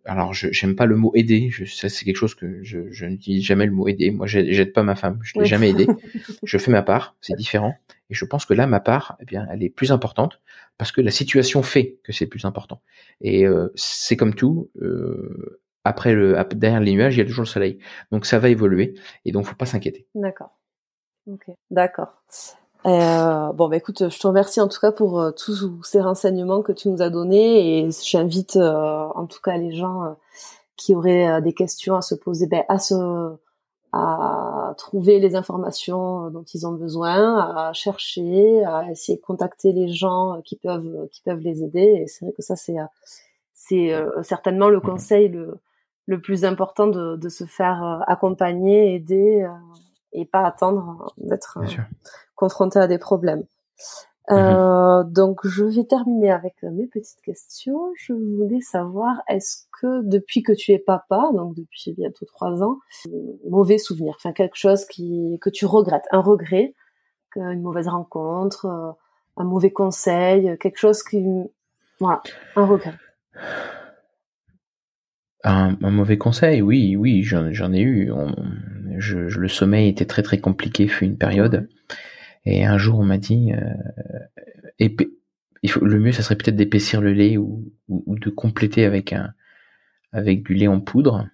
alors je j'aime pas le mot aider, je, ça c'est quelque chose que je, je ne dis jamais le mot aider. Moi j'aide pas ma femme, je l'ai jamais aidé. *laughs* je fais ma part, c'est différent. Et je pense que là ma part, eh bien, elle est plus importante parce que la situation fait que c'est plus important. Et euh, c'est comme tout. Euh, après le derrière les nuages, il y a toujours le soleil. Donc ça va évoluer et donc faut pas s'inquiéter. D'accord. Ok. D'accord. Euh, bon, bah écoute, je te remercie en tout cas pour euh, tous ces renseignements que tu nous as donnés et j'invite euh, en tout cas les gens euh, qui auraient des questions à se poser, ben, à se, à trouver les informations dont ils ont besoin, à chercher, à essayer de contacter les gens qui peuvent, qui peuvent les aider. Et c'est vrai que ça, c'est, c'est certainement le mmh conseil le, le plus important de, de se faire accompagner, aider et pas attendre d'être confronté à des problèmes. Mhm. Euh, donc je vais terminer avec mes petites questions. Je voulais savoir, est-ce que depuis que tu es papa, donc depuis bientôt trois ans, mauvais souvenir, enfin quelque chose qui que tu regrettes, un regret, une mauvaise rencontre, euh, un mauvais conseil, quelque chose qui, voilà, un regret? Un, mauvais conseil, oui, oui, j'en ai eu. le sommeil était très très compliqué, fut une période. Et un jour, on m'a dit, euh, le mieux, ça serait peut-être d'épaissir le lait ou, de compléter avec du lait en poudre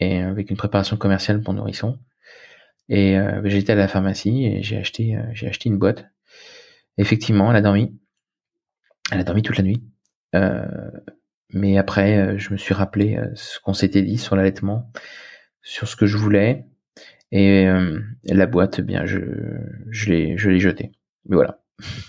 et avec une préparation commerciale pour nourrissons. Et euh, été à la pharmacie et j'ai acheté, euh, j'ai acheté une boîte. Effectivement, elle a dormi. Elle a dormi toute la nuit. Euh, mais après, euh, je me suis rappelé euh, ce qu'on s'était dit sur l'allaitement, sur ce que je voulais. Et euh, la boîte, eh bien, je, je l'ai, je l'ai jetée. Mais voilà.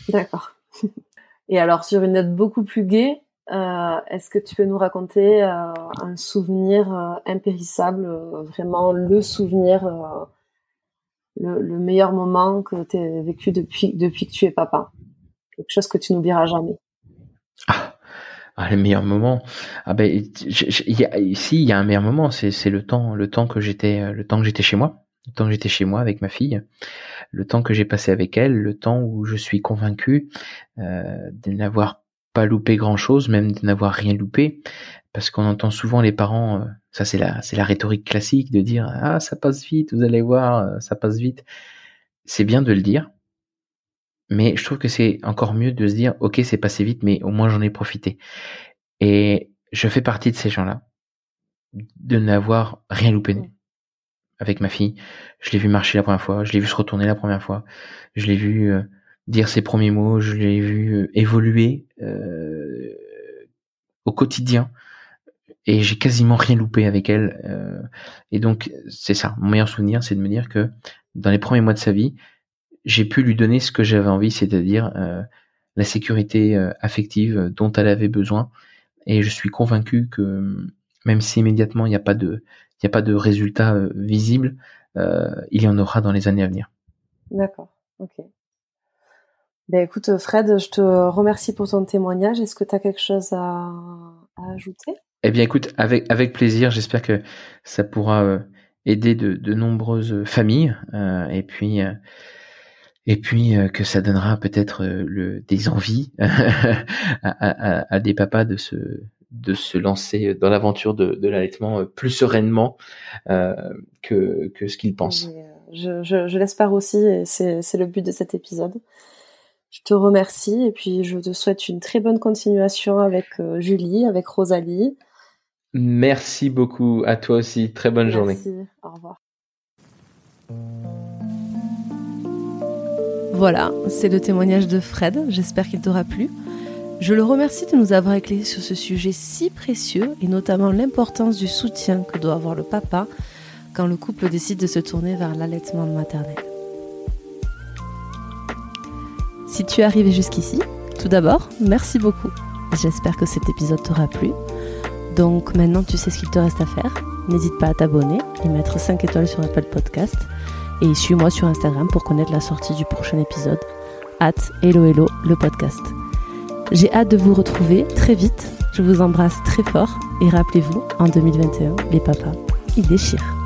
D'accord. *laughs* Et alors, sur une note beaucoup plus gaie, euh, est-ce que tu peux nous raconter euh, un souvenir impérissable, vraiment le souvenir, le, le, meilleur moment que tu as vécu depuis, depuis que tu es papa? Quelque chose que tu n'oublieras jamais. Ah, ah, le meilleur moment. Ah ben, ici, il y a un meilleur moment. C'est, le temps, le temps que j'étais, le temps que j'étais chez moi le temps que j'étais chez moi avec ma fille, le temps que j'ai passé avec elle, le temps où je suis convaincu euh, de n'avoir pas loupé grand chose, même de n'avoir rien loupé, parce qu'on entend souvent les parents, euh, ça c'est la c'est la rhétorique classique de dire ah ça passe vite, vous allez voir, euh, ça passe vite. C'est bien de le dire, mais je trouve que c'est encore mieux de se dire ok c'est passé vite, mais au moins j'en ai profité. Et je fais partie de ces gens-là, de n'avoir rien loupé avec ma fille. Je l'ai vu marcher la première fois, je l'ai vu se retourner la première fois, je l'ai vu euh, dire ses premiers mots, je l'ai vu euh, évoluer euh, au quotidien. Et j'ai quasiment rien loupé avec elle. et donc, c'est ça. Mon meilleur souvenir, c'est de me dire que dans les premiers mois de sa vie, j'ai pu lui donner ce que j'avais envie, c'est-à-dire la sécurité affective dont elle avait besoin. Et je suis convaincu que même si immédiatement il n'y a pas de il n'y a pas de résultat euh, visible, euh, il y en aura dans les années à venir. D'accord, ok. Ben écoute Fred, je te remercie pour ton témoignage. Est-ce que tu as quelque chose à, ajouter? Eh bien écoute, avec, avec plaisir, j'espère que ça pourra euh, aider de, de, nombreuses familles et puis et puis que ça donnera peut-être le, des envies *laughs* à, à, à, des papas de se de se lancer dans l'aventure de, de l'allaitement euh, plus sereinement euh, que, que ce qu'ils pensent. Euh, je, je, je l'espère aussi et c'est le but de cet épisode. Je te remercie et puis je te souhaite une très bonne continuation avec euh, Julie, avec Rosalie. Merci beaucoup à toi aussi. Très bonne Merci. journée. Au revoir. Voilà, c'est le témoignage de Fred. J'espère qu'il t'aura plu. Je le remercie de nous avoir éclairé sur ce sujet si précieux et notamment l'importance du soutien que doit avoir le papa quand le couple décide de se tourner vers l'allaitement maternel. Si tu es arrivé jusqu'ici, Tout d'abord, merci beaucoup. J'espère que cet épisode t'aura plu. Donc maintenant, tu sais ce qu'il te reste à faire. N'hésite pas à t'abonner et mettre 5 étoiles sur Apple Podcast. Et suis-moi sur Instagram pour connaître la sortie du prochain épisode. At Hello Hello, le podcast. J'ai hâte de vous retrouver très vite. Je vous embrasse très fort et rappelez-vous, en 2021, les papas, ils déchirent.